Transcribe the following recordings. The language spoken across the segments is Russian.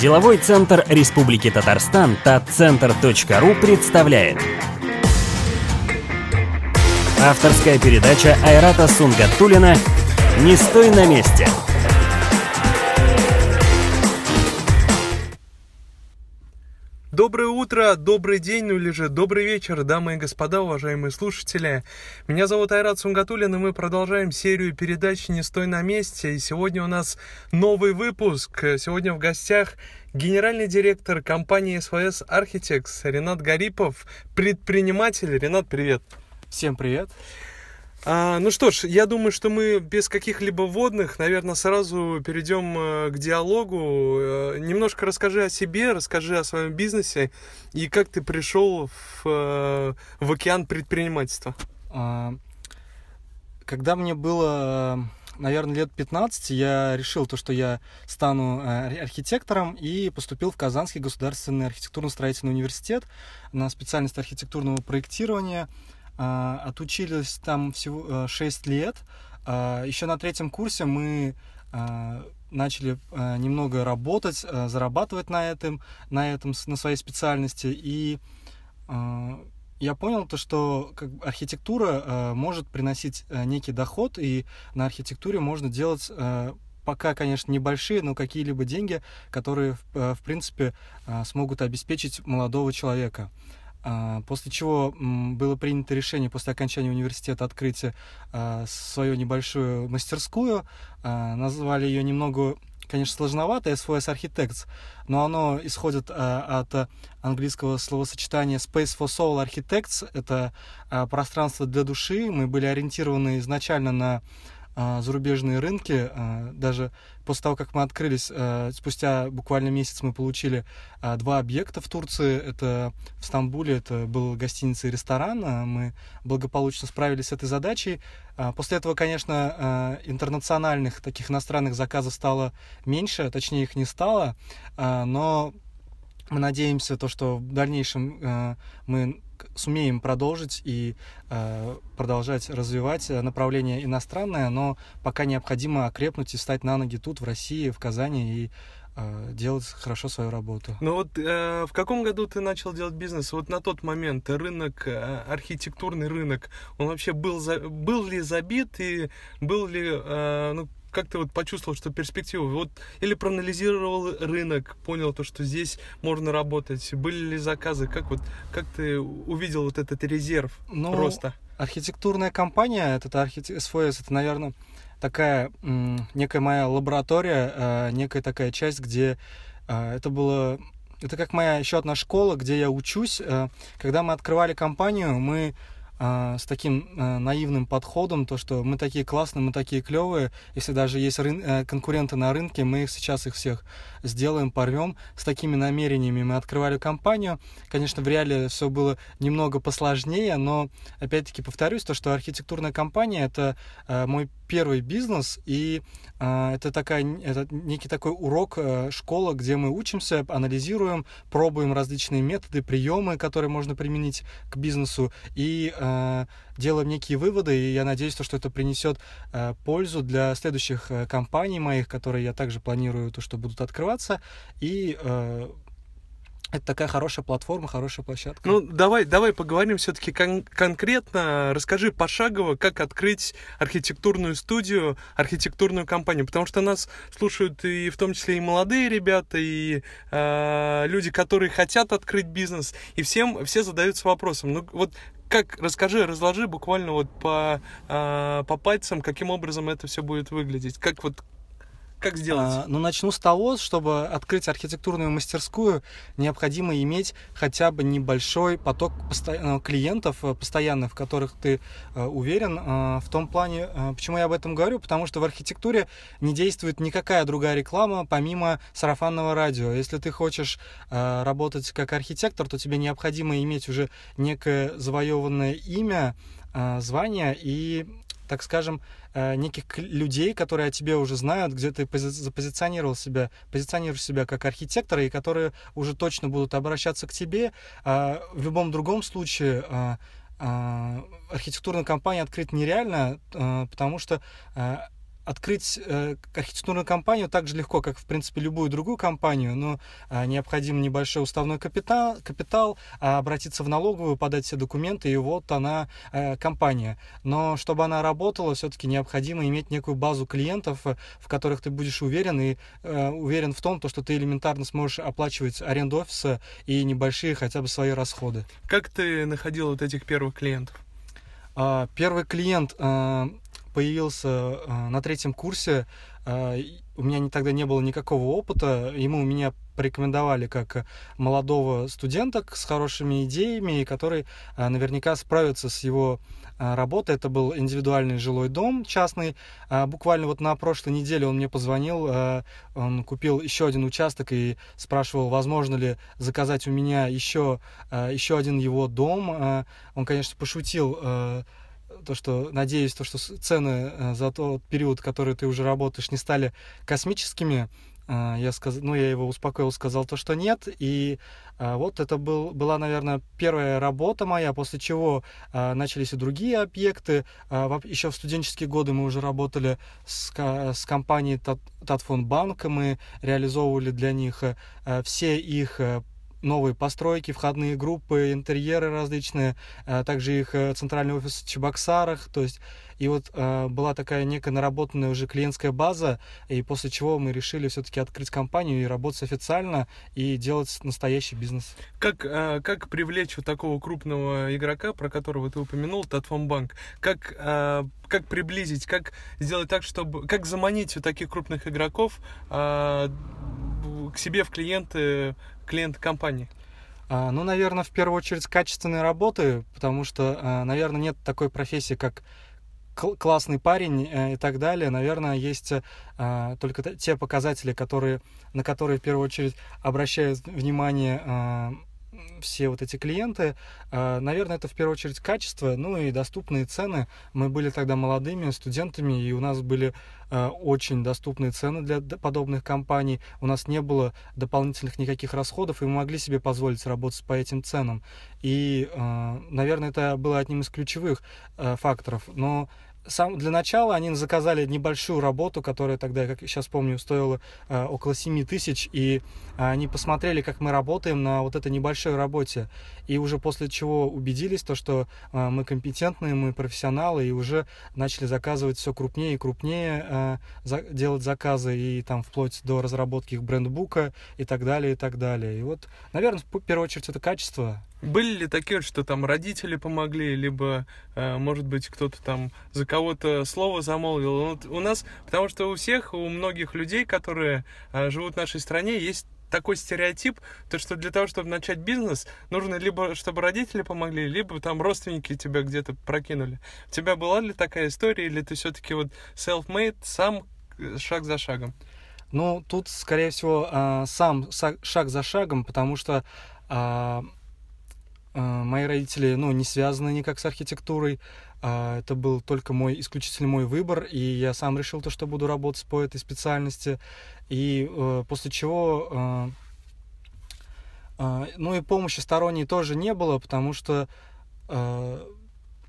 Деловой центр Республики Татарстан татцентр.ру представляет. Авторская передача Айрата Сунгатулина «Не стой на месте» Доброе утро, добрый день, ну или же добрый вечер, дамы и господа, уважаемые слушатели. Меня зовут Айрат Сунгатулин, и мы продолжаем серию передач «Не стой на месте». И сегодня у нас новый выпуск. Сегодня в гостях генеральный директор компании СВС Architects Ренат Гарипов, предприниматель. Ренат, привет. Всем привет. А, ну что ж, я думаю, что мы без каких-либо вводных, наверное, сразу перейдем э, к диалогу. Э, немножко расскажи о себе, расскажи о своем бизнесе и как ты пришел в, э, в океан предпринимательства. А, когда мне было, наверное, лет 15, я решил то, что я стану архитектором и поступил в Казанский государственный архитектурно-строительный университет на специальность архитектурного проектирования – отучились там всего 6 э, лет. А, Еще на третьем курсе мы а, начали немного работать, зарабатывать на этом, на этом, на своей специальности. И я понял то, что как, архитектура может приносить некий доход, и на архитектуре можно делать пока, конечно, небольшие, но какие-либо деньги, которые, в принципе, смогут обеспечить молодого человека. А, после чего было принято решение после окончания университета открыть а, свою небольшую мастерскую. А, назвали ее немного конечно, сложновато, SVS Architects, но оно исходит от английского словосочетания Space for Soul Architects. Это пространство для души. Мы были ориентированы изначально на зарубежные рынки. А, даже после того, как мы открылись, а, спустя буквально месяц мы получили два объекта в Турции. Это в Стамбуле, это был гостиница и ресторан. Мы благополучно справились с этой задачей. После этого, конечно, интернациональных таких иностранных заказов стало меньше, точнее их не стало, но мы надеемся, то, что в дальнейшем мы сумеем продолжить и э, продолжать развивать направление иностранное, но пока необходимо окрепнуть и стать на ноги тут, в России, в Казани и э, делать хорошо свою работу. Ну вот э, в каком году ты начал делать бизнес? Вот на тот момент рынок, э, архитектурный рынок, он вообще был, за, был ли забит и был ли, э, ну, как ты вот почувствовал, что перспектива? Вот или проанализировал рынок, понял то, что здесь можно работать? Были ли заказы? Как вот как ты увидел вот этот резерв ну, роста? Архитектурная компания, это архит... СФС, это, наверное, такая некая моя лаборатория, э, некая такая часть, где э, это было это как моя еще одна школа, где я учусь. Э, когда мы открывали компанию, мы а, с таким а, наивным подходом, то, что мы такие классные, мы такие клевые, если даже есть рын- э, конкуренты на рынке, мы их сейчас их всех сделаем, порвем. С такими намерениями мы открывали компанию. Конечно, в реале все было немного посложнее, но, опять-таки, повторюсь, то, что архитектурная компания — это а, мой первый бизнес, и э, это, такая, это некий такой урок, э, школа, где мы учимся, анализируем, пробуем различные методы, приемы, которые можно применить к бизнесу, и э, делаем некие выводы, и я надеюсь, что это принесет э, пользу для следующих э, компаний моих, которые я также планирую, то, что будут открываться, и э, это такая хорошая платформа, хорошая площадка. Ну, давай, давай поговорим все-таки кон- конкретно. Расскажи пошагово, как открыть архитектурную студию, архитектурную компанию. Потому что нас слушают и в том числе и молодые ребята, и э, люди, которые хотят открыть бизнес. И всем, все задаются вопросом. Ну, вот как, расскажи, разложи буквально вот по, э, по пальцам, каким образом это все будет выглядеть. Как вот как сделать? А, ну, начну с того, чтобы открыть архитектурную мастерскую, необходимо иметь хотя бы небольшой поток посто... клиентов э, постоянных, в которых ты э, уверен. Э, в том плане, э, почему я об этом говорю, потому что в архитектуре не действует никакая другая реклама, помимо сарафанного радио. Если ты хочешь э, работать как архитектор, то тебе необходимо иметь уже некое завоеванное имя, э, звание и так скажем, э, неких людей, которые о тебе уже знают, где ты запозиционировал себя, позиционируешь себя как архитектора, и которые уже точно будут обращаться к тебе. А в любом другом случае а, а, архитектурную компанию открыть нереально, потому что открыть э, архитектурную компанию так же легко, как, в принципе, любую другую компанию, но э, необходим небольшой уставной капитал, капитал а обратиться в налоговую, подать все документы, и вот она э, компания. Но чтобы она работала, все-таки необходимо иметь некую базу клиентов, э, в которых ты будешь уверен, и э, уверен в том, то, что ты элементарно сможешь оплачивать аренду офиса и небольшие хотя бы свои расходы. Как ты находил вот этих первых клиентов? А, первый клиент э, появился э, на третьем курсе. Э, у меня тогда не было никакого опыта. Ему меня порекомендовали как молодого студента с хорошими идеями, который э, наверняка справится с его работой. Это был индивидуальный жилой дом частный. Буквально вот на прошлой неделе он мне позвонил, он купил еще один участок и спрашивал, возможно ли заказать у меня еще, еще один его дом. Он, конечно, пошутил то, что надеюсь, то, что цены э, за тот период, который ты уже работаешь, не стали космическими. Э, я, сказ... ну, я его успокоил, сказал то, что нет. И э, вот это был, была, наверное, первая работа моя, после чего начались и другие объекты. Еще в студенческие годы мы уже работали с, с компанией Татфон Банк, мы реализовывали для них все их новые постройки, входные группы, интерьеры различные, а также их э, центральный офис в Чебоксарах, то есть и вот э, была такая некая наработанная уже клиентская база, и после чего мы решили все-таки открыть компанию и работать официально и делать настоящий бизнес. Как, э, как привлечь вот такого крупного игрока, про которого ты упомянул, Татфомбанк? Как, э, как приблизить, как сделать так, чтобы... Как заманить вот таких крупных игроков э, к себе в клиенты клиент компании? А, ну, наверное, в первую очередь качественной работы, потому что, а, наверное, нет такой профессии, как классный парень э, и так далее. Наверное, есть а, только те показатели, которые, на которые в первую очередь обращают внимание все вот эти клиенты. А, наверное, это в первую очередь качество, ну и доступные цены. Мы были тогда молодыми студентами, и у нас были а, очень доступные цены для подобных компаний. У нас не было дополнительных никаких расходов, и мы могли себе позволить работать по этим ценам. И, а, наверное, это было одним из ключевых факторов. Но сам, для начала они заказали небольшую работу, которая тогда, как я сейчас помню, стоила э, около 7 тысяч, и э, они посмотрели, как мы работаем на вот этой небольшой работе, и уже после чего убедились, то, что э, мы компетентные, мы профессионалы, и уже начали заказывать все крупнее и крупнее, э, за, делать заказы, и там вплоть до разработки их брендбука и так далее, и так далее. И вот, наверное, в первую очередь это качество, были ли такие, что там родители помогли, либо, э, может быть, кто-то там за кого-то слово замолвил? Вот у нас, потому что у всех, у многих людей, которые э, живут в нашей стране, есть такой стереотип, то что для того, чтобы начать бизнес, нужно либо чтобы родители помогли, либо там родственники тебя где-то прокинули. У тебя была ли такая история, или ты все-таки вот self-made, сам э, шаг за шагом? Ну, тут, скорее всего, сам шаг за шагом, потому что а, мои родители, ну, не связаны никак с архитектурой. А, это был только мой, исключительно мой выбор, и я сам решил то, что буду работать по этой специальности. И э, после чего... Э, ну и помощи сторонней тоже не было, потому что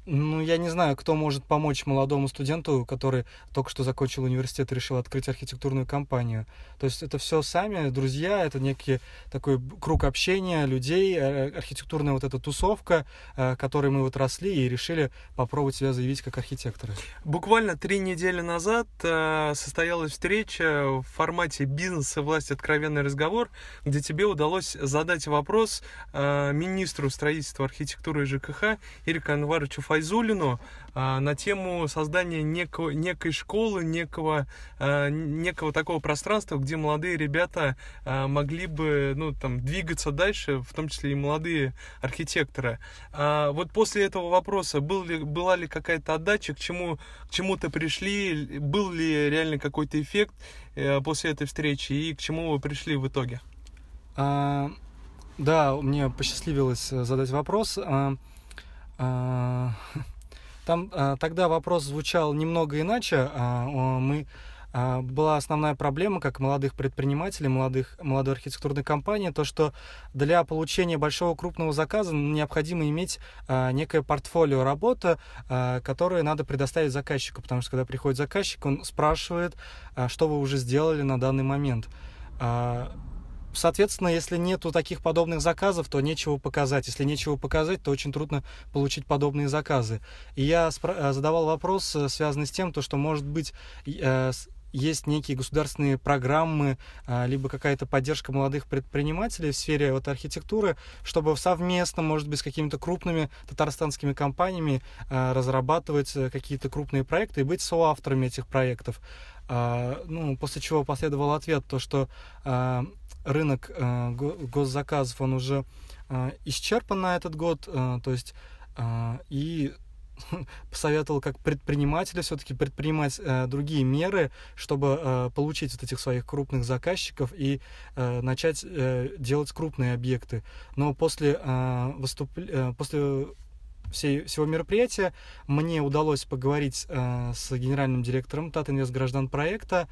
ну, я не знаю, кто может помочь молодому студенту, который только что закончил университет и решил открыть архитектурную компанию. То есть это все сами, друзья, это некий такой круг общения людей, э, архитектурная вот эта тусовка, э, которой мы вот росли и решили попробовать себя заявить как архитекторы. Буквально три недели назад э, состоялась встреча в формате бизнес и власть откровенный разговор, где тебе удалось задать вопрос министру строительства, архитектуры и ЖКХ Ирику Анваровичу Файзулину а, на тему создания некого, некой школы, некого, а, некого такого пространства, где молодые ребята а, могли бы ну, там, двигаться дальше, в том числе и молодые архитекторы. Вот после этого вопроса был ли, была ли какая-то отдача, к чему, к чему-то пришли, был ли реально какой-то эффект э, после этой встречи и к чему вы пришли в итоге? А, да, мне посчастливилось э, задать вопрос. А, там а, тогда вопрос звучал немного иначе. А, мы а, была основная проблема, как молодых предпринимателей, молодых, молодой архитектурной компании, то, что для получения большого крупного заказа необходимо иметь а, некое портфолио работы, а, которое надо предоставить заказчику, потому что когда приходит заказчик, он спрашивает, что вы уже сделали на данный момент. Соответственно, если нету таких подобных заказов, то нечего показать. Если нечего показать, то очень трудно получить подобные заказы. И я задавал вопрос, э, связанный с тем, то, что, может быть, э, есть некие государственные программы, либо какая-то поддержка молодых предпринимателей в сфере вот, архитектуры, чтобы совместно, может быть, с какими-то крупными татарстанскими компаниями разрабатывать э, какие-то крупные проекты и быть соавторами этих проектов. А, ну, после чего последовал ответ, то, что рынок госзаказов, он уже исчерпан на этот год, то есть и посоветовал как предпринимателя все-таки предпринимать э, другие меры, чтобы э, получить вот этих своих крупных заказчиков и э, начать э, делать крупные объекты. Но после, э, выступ... э, после всей, всего мероприятия мне удалось поговорить э, с генеральным директором Тат Инвест Граждан проекта,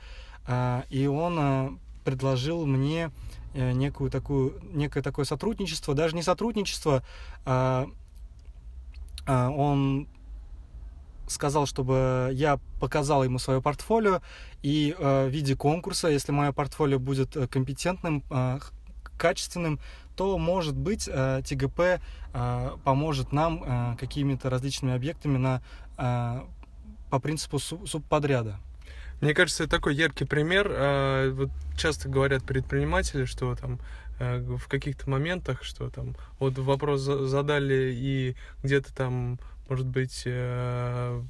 э, и он э, предложил мне э, некую такую, некое такое сотрудничество, даже не сотрудничество, а а, он сказал, чтобы я показал ему свое портфолио, и э, в виде конкурса, если мое портфолио будет э, компетентным, э, качественным, то, может быть, ТГП поможет нам какими-то различными объектами на, по принципу субподряда. Мне кажется, это такой яркий пример. Вот часто говорят предприниматели, что там в каких-то моментах, что там вот вопрос задали и где-то там может быть, э, э,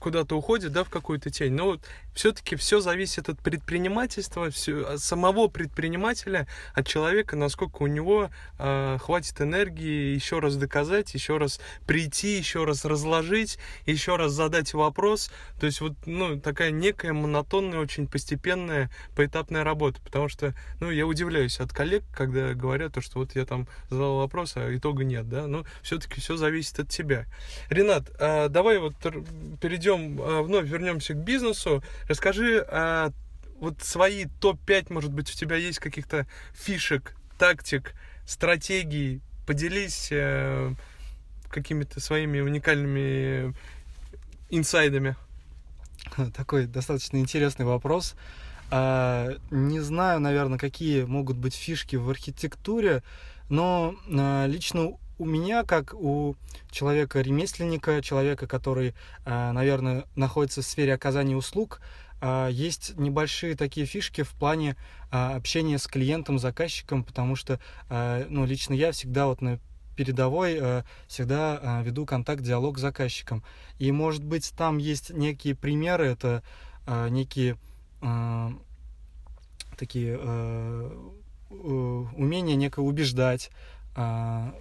куда-то уходит, да, в какую-то тень. Но вот все-таки все зависит от предпринимательства, все, от самого предпринимателя, от человека, насколько у него э, хватит энергии еще раз доказать, еще раз прийти, еще раз разложить, еще раз задать вопрос. То есть вот, ну, такая некая монотонная, очень постепенная, поэтапная работа. Потому что, ну, я удивляюсь от коллег, когда говорят, то, что вот я там задал вопрос, а итога нет, да. Но все-таки все зависит от тебя. Ренат, э, давай вот перейдем, э, вновь вернемся к бизнесу. Расскажи, а, вот свои топ-5, может быть, у тебя есть каких-то фишек, тактик, стратегий. Поделись а, какими-то своими уникальными инсайдами. Такой достаточно интересный вопрос. А, не знаю, наверное, какие могут быть фишки в архитектуре, но а, лично у меня, как у человека-ремесленника, человека, который, а, наверное, находится в сфере оказания услуг, а, есть небольшие такие фишки в плане а, общения с клиентом, заказчиком, потому что, ну, лично я всегда вот на передовой всегда веду контакт, диалог с заказчиком. И, может быть, там есть некие примеры, это некие такие умения некое убеждать, Э,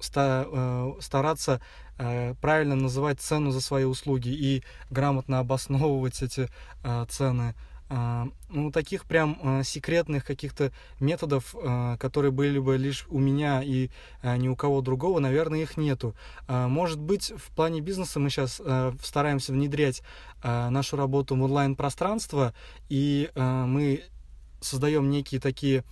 стараться э, правильно называть цену за свои услуги и грамотно обосновывать эти э, цены. Ну, таких прям секретных каких-то методов, которые были бы лишь у меня и ни у кого другого, наверное, их нету. Может быть, в плане бизнеса мы сейчас стараемся внедрять нашу работу в онлайн-пространство, и мы создаем некие такие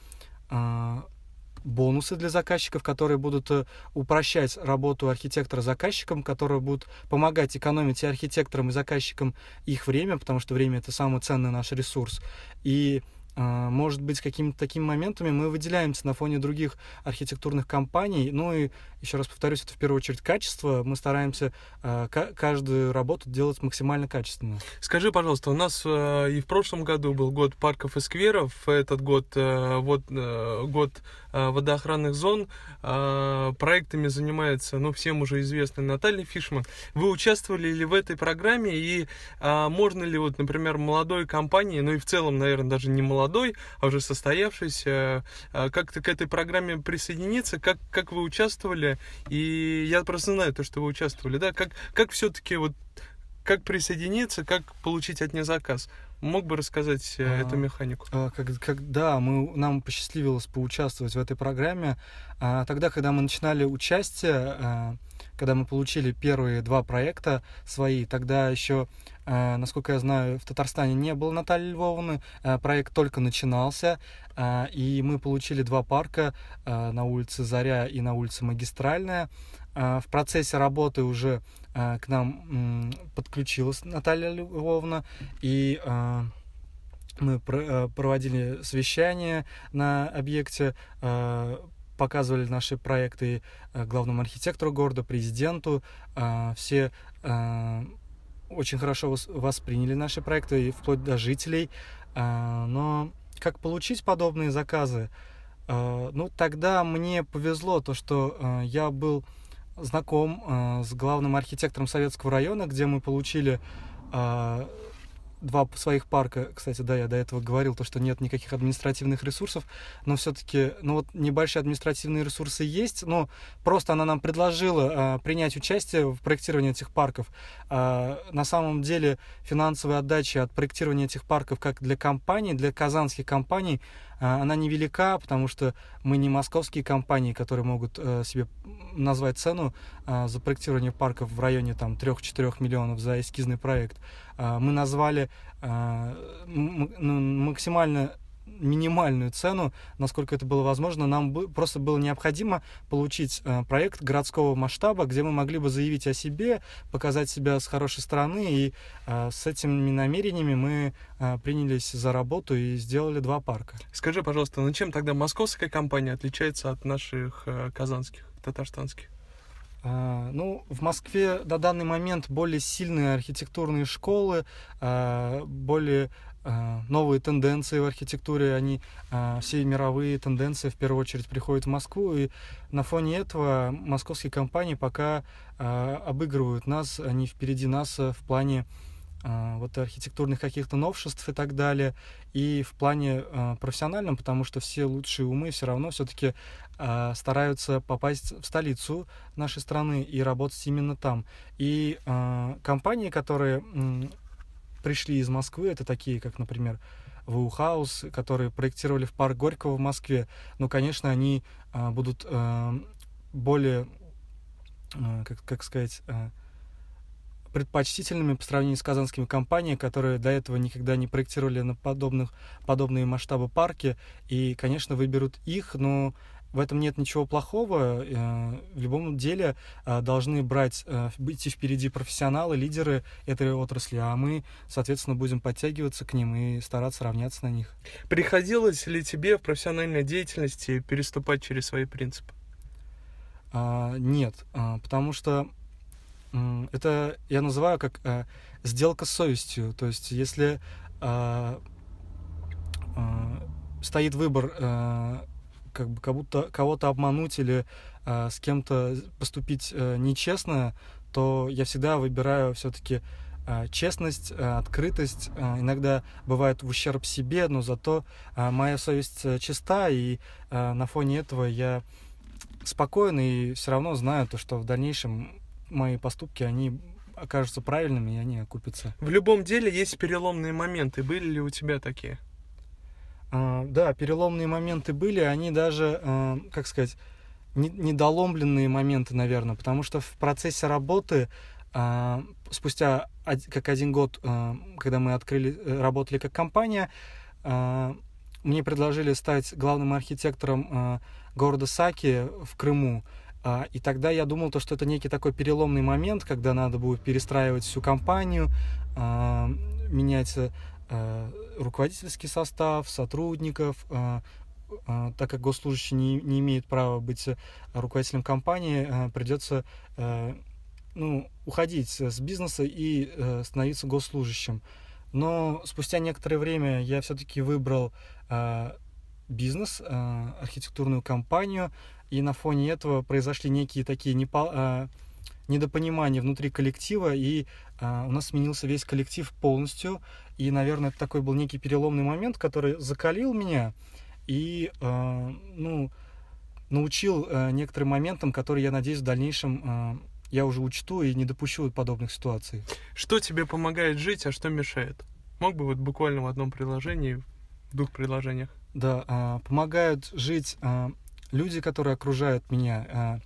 бонусы для заказчиков, которые будут э, упрощать работу архитектора заказчикам, которые будут помогать экономить и архитекторам, и заказчикам их время, потому что время это самый ценный наш ресурс. И может быть, какими-то такими моментами мы выделяемся на фоне других архитектурных компаний. Ну и, еще раз повторюсь, это в первую очередь качество. Мы стараемся а, каждую работу делать максимально качественно. Скажи, пожалуйста, у нас э, и в прошлом году был год парков и скверов, этот год, э, вот, э, год водоохранных зон. Проектами занимается, ну, всем уже известная Наталья Фишман. Вы участвовали ли в этой программе и можно ли, вот, например, молодой компании, ну и в целом, наверное, даже не молодой, молодой, а уже состоявшийся, а, как-то к этой программе присоединиться, как, как вы участвовали, и я просто знаю то, что вы участвовали, да, как, как все-таки вот как присоединиться, как получить от них заказ? Мог бы рассказать э, А, эту механику? А, как- Когда мы, нам посчастливилось поучаствовать в этой программе, а, тогда, когда мы начинали участие, а, когда мы получили первые два проекта свои, тогда еще, насколько я знаю, в Татарстане не было Натальи Львовны, а, проект только начинался, а, и мы получили два парка на улице Заря и на улице Магистральная. В процессе работы уже к нам подключилась Наталья Львовна, и мы про- э, проводили совещания на объекте, э, показывали наши проекты э, главному архитектору города, президенту. Э, Все э, очень хорошо вос- восприняли наши проекты, и вплоть до жителей. Э, Но как получить подобные заказы? Э, Ну, тогда мне повезло то, что э, я был знаком с главным архитектором Советского района, где мы получили два своих парка. Кстати, да, я до этого говорил, то, что нет никаких административных ресурсов, но все-таки, ну вот небольшие административные ресурсы есть, но просто она нам предложила а, принять участие в проектировании этих парков. А, на самом деле финансовая отдача от проектирования этих парков как для компаний, для казанских компаний, она невелика, потому что мы не московские компании, которые могут э, себе назвать цену а, за проектирование парков в районе там 3-4 миллионов за эскизный проект. А, Мы назвали а, ну, максимально минимальную цену, насколько это было возможно. Нам просто было необходимо получить э, проект городского масштаба, где мы могли бы заявить о себе, показать себя с хорошей стороны. И э, с этими намерениями мы э, принялись за работу и сделали два парка. Скажи, пожалуйста, ну чем тогда московская компания отличается от наших казанских, татарстанских? Ну, в Москве на данный момент более сильные архитектурные школы, более новые тенденции в архитектуре, они а, все мировые тенденции в первую очередь приходят в Москву, и на фоне этого московские компании пока а, обыгрывают нас, они впереди нас в плане вот архитектурных каких-то новшеств и так далее, и в плане профессиональном, потому что все лучшие умы все равно все-таки стараются попасть в столицу нашей страны и работать именно там. И компании, которые пришли из Москвы, это такие, как, например, Ваухаус, которые проектировали в парк Горького в Москве, ну, конечно, они а, будут а, более, а, как, как сказать, а, предпочтительными по сравнению с казанскими компаниями, которые до этого никогда не проектировали на подобных, подобные масштабы парки, и, конечно, выберут их, но в этом нет ничего плохого. Э, В любом деле э, должны брать, э, быть впереди профессионалы, лидеры этой отрасли, а мы, соответственно, будем подтягиваться к ним и стараться равняться на них. Приходилось ли тебе в профессиональной деятельности переступать через свои принципы? А, Нет, а, потому что это я называю как сделка с совестью. То есть, если а, стоит выбор как бы как будто кого-то обмануть или а, с кем-то поступить а, нечестно, то я всегда выбираю все-таки честность, а, открытость. А, Иногда бывает в ущерб себе, но зато а, моя совесть а, чиста, и а, на фоне этого я спокоен и все равно знаю то, что в дальнейшем мои поступки, они окажутся правильными, и они окупятся. В любом деле есть переломные моменты. Были ли у тебя такие? А, да, переломные моменты были, они даже, а, как сказать, не- недоломленные моменты, наверное, потому что в процессе работы а, спустя как один год, а, когда мы открыли, э, работали как компания, а, мне предложили стать главным архитектором города Саки в Крыму. И тогда я думал, то, что это некий такой переломный момент, когда надо будет перестраивать всю компанию, менять э, руководительский состав, сотрудников, а, а, так как госслужащий не, не имеет права быть э, руководителем компании, придется э, ну, уходить с бизнеса и э, становиться госслужащим. Но спустя некоторое время я все-таки выбрал э, бизнес, э, архитектурную компанию, и на фоне этого произошли некие такие э, недопонимания внутри коллектива, и э, у нас сменился весь коллектив полностью. И, наверное, это такой был некий переломный момент, который закалил меня и, э, ну, научил э, некоторым моментам, которые, я надеюсь, в дальнейшем э, я уже учту и не допущу подобных ситуаций. Что тебе помогает жить, а что мешает? Мог бы вот буквально в одном предложении, в двух предложениях? Да, а, помогают жить а, люди, которые окружают меня, а,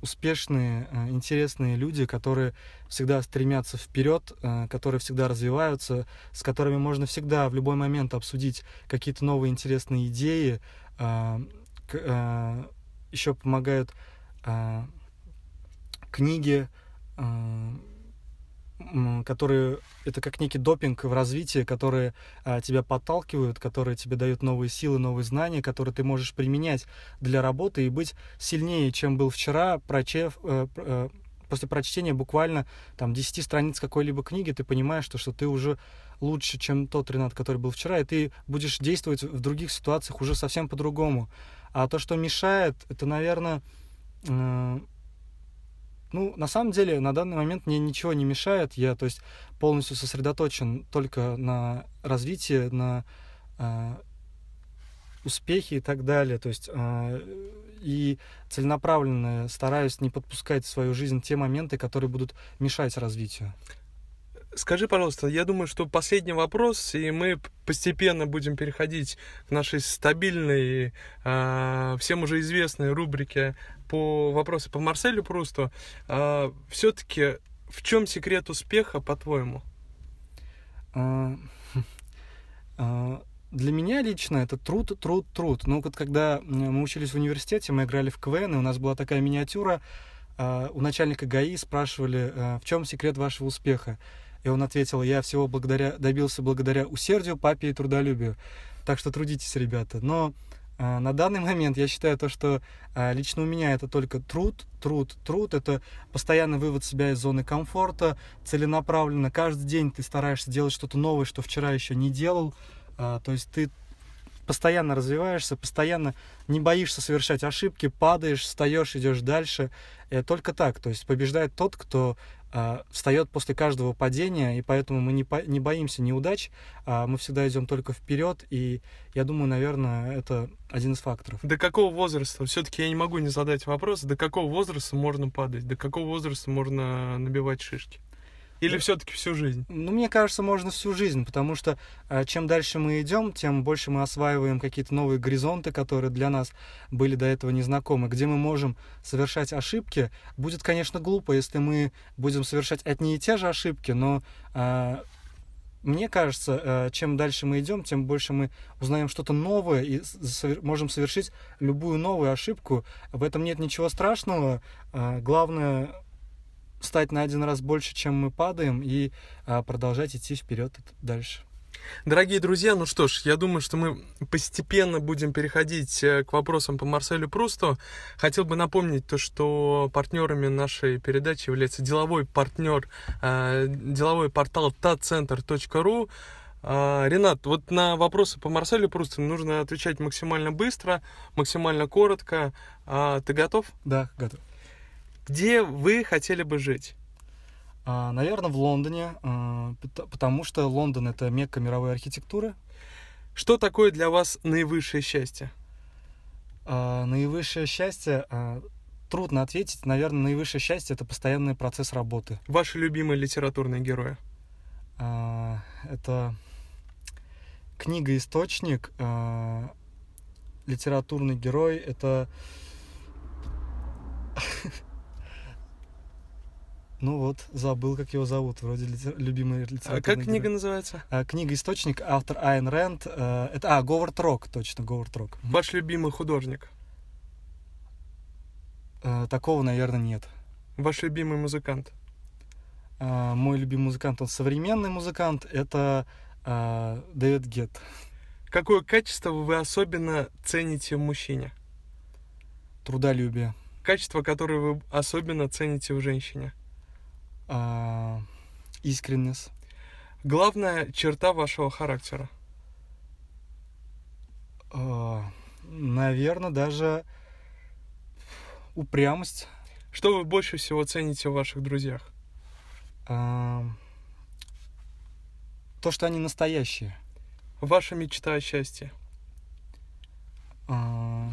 успешные, а, интересные люди, которые всегда стремятся вперед, а, которые всегда развиваются, с которыми можно всегда в любой момент обсудить какие-то новые интересные идеи. А, а, Еще помогают а, книги, а, которые это как некий допинг в развитии, которые а, тебя подталкивают, которые тебе дают новые силы, новые знания, которые ты можешь применять для работы и быть сильнее, чем был вчера, прочев, э, э, после прочтения буквально там 10 страниц какой-либо книги, ты понимаешь, что, что ты уже лучше, чем тот Ренат, который был вчера, и ты будешь действовать в других ситуациях уже совсем по-другому. А то, что мешает, это, наверное, э, ну, на самом деле, на данный момент мне ничего не мешает. Я, то есть, полностью сосредоточен только на развитии, на э, успехе и так далее. То есть, э, и целенаправленно стараюсь не подпускать в свою жизнь те моменты, которые будут мешать развитию. Скажи, пожалуйста, я думаю, что последний вопрос, и мы постепенно будем переходить к нашей стабильной, а, всем уже известной рубрике по вопросы по Марселю Прусту. все-таки в чем секрет успеха, по-твоему? А, а, Для меня лично это труд, труд, труд. Ну, вот когда мы учились в университете, мы играли в КВН, и у нас была такая миниатюра, а, у начальника ГАИ спрашивали, а, в чем секрет вашего успеха. И он ответил, я всего благодаря, добился благодаря усердию, папе и трудолюбию. Так что трудитесь, ребята. Но а, на данный момент я считаю то, что а, лично у меня это только труд, труд, труд. Это постоянный вывод себя из зоны комфорта, целенаправленно. Каждый день ты стараешься делать что-то новое, что вчера еще не делал. А, то есть ты постоянно развиваешься, постоянно не боишься совершать ошибки, падаешь, встаешь, идешь дальше. И только так. То есть побеждает тот, кто встает после каждого падения, и поэтому мы не, по- не боимся неудач, а мы всегда идем только вперед. И я думаю, наверное, это один из факторов. До какого возраста? Все-таки я не могу не задать вопрос, до какого возраста можно падать, до какого возраста можно набивать шишки? Или Да. все-таки всю жизнь? Ну, мне кажется, можно всю жизнь, потому что э, чем дальше мы идем, тем больше мы осваиваем какие-то новые горизонты, которые для нас были до этого незнакомы, где мы можем совершать ошибки. Будет, конечно, глупо, если мы будем совершать одни и те же ошибки, но э, мне кажется, э, чем дальше мы идем, тем больше мы узнаем что-то новое и можем совершить любую новую ошибку. В этом нет ничего страшного. Главное стать на один раз больше, чем мы падаем, и а, продолжать идти вперед дальше. Дорогие друзья, ну что ж, я думаю, что мы постепенно будем переходить э, к вопросам по Марселю Прусту. Хотел бы напомнить то, что партнерами нашей передачи является деловой партнер, э, деловой портал tatcenter.ru. А, Ренат, вот на вопросы по Марселю Прусту нужно отвечать максимально быстро, максимально коротко. А, Ты готов? Да, готов. Где вы хотели бы жить? А, наверное, в Лондоне, а, пот- потому что Лондон это мекка мировой архитектуры. Что такое для вас наивысшее счастье? А, наивысшее счастье трудно ответить. Наверное, наивысшее счастье это постоянный процесс работы. Ваши любимые литературные герои? Это книга источник, литературный герой. Это Ну вот, забыл, как его зовут. Вроде литер- любимый литературный А как книга герой. называется? А, книга «Источник», автор Айн Рэнд. э, это, а, Говард Рок, точно, Говард Рок. Ваш любимый художник? Э, такого, наверное, нет. Ваш любимый музыкант? А, мой любимый музыкант, он современный музыкант, это а, Дэвид Гетт. Какое качество вы особенно цените в мужчине? Трудолюбие. Качество, которое вы особенно цените в женщине? А, искренность. Главная черта вашего характера? наверное, даже упрямость. Что вы больше всего цените в ваших друзьях? А, то, что они настоящие. Ваша мечта о счастье? А,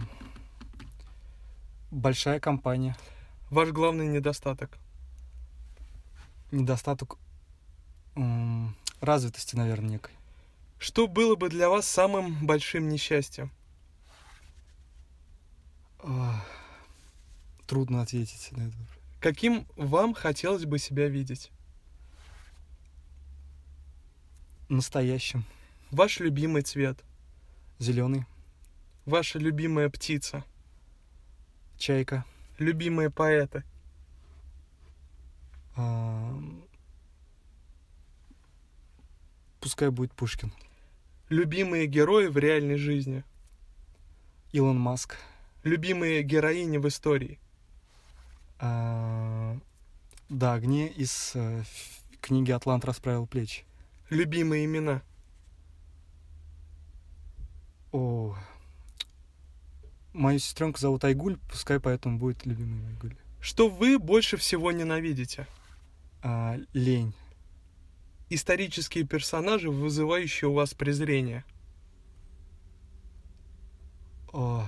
большая компания. Ваш главный недостаток? Недостаток развитости, наверное, некой. Что было бы для вас самым большим несчастьем? Трудно ответить на это. Каким вам хотелось бы себя видеть? Настоящим. Ваш любимый цвет, Зеленый. ваша любимая птица, Чайка. любимые поэты, Пускай будет Пушкин. любимые герои в реальной жизни, Илон Маск. любимые героини в истории, А, Дагни из э, книги «Атлант расправил плечи». любимые имена, О, мою сестренку зовут Айгуль, пускай поэтому будет любимый Айгуль. что вы больше всего ненавидите? А, лень. Исторические персонажи, вызывающие у вас презрение. О,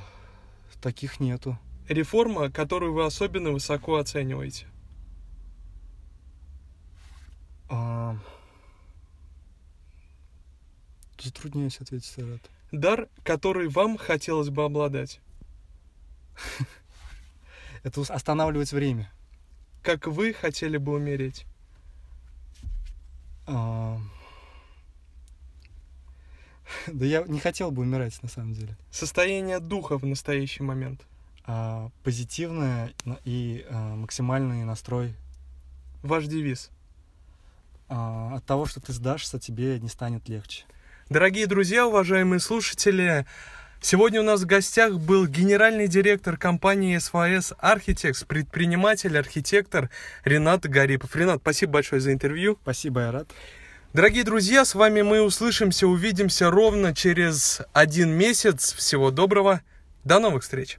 таких нету. Реформа, которую вы особенно высоко оцениваете. А, Затрудняюсь ответить, Айрат. Дар, который вам хотелось бы обладать. Это останавливать время. Как вы хотели бы умереть. А, Да я не хотел бы умирать, на самом деле. Состояние духа в настоящий момент. А, Позитивное и а, максимальный настрой Ваш девиз. а, от того, что ты сдашься, тебе не станет легче. Дорогие друзья, уважаемые слушатели, сегодня у нас в гостях был генеральный директор компании СВС Architects, предприниматель, архитектор Ренат Гарипов. Ренат, спасибо большое за интервью. Спасибо, Айрат. Дорогие друзья, с вами мы услышимся, увидимся ровно через один месяц. Всего доброго. До новых встреч.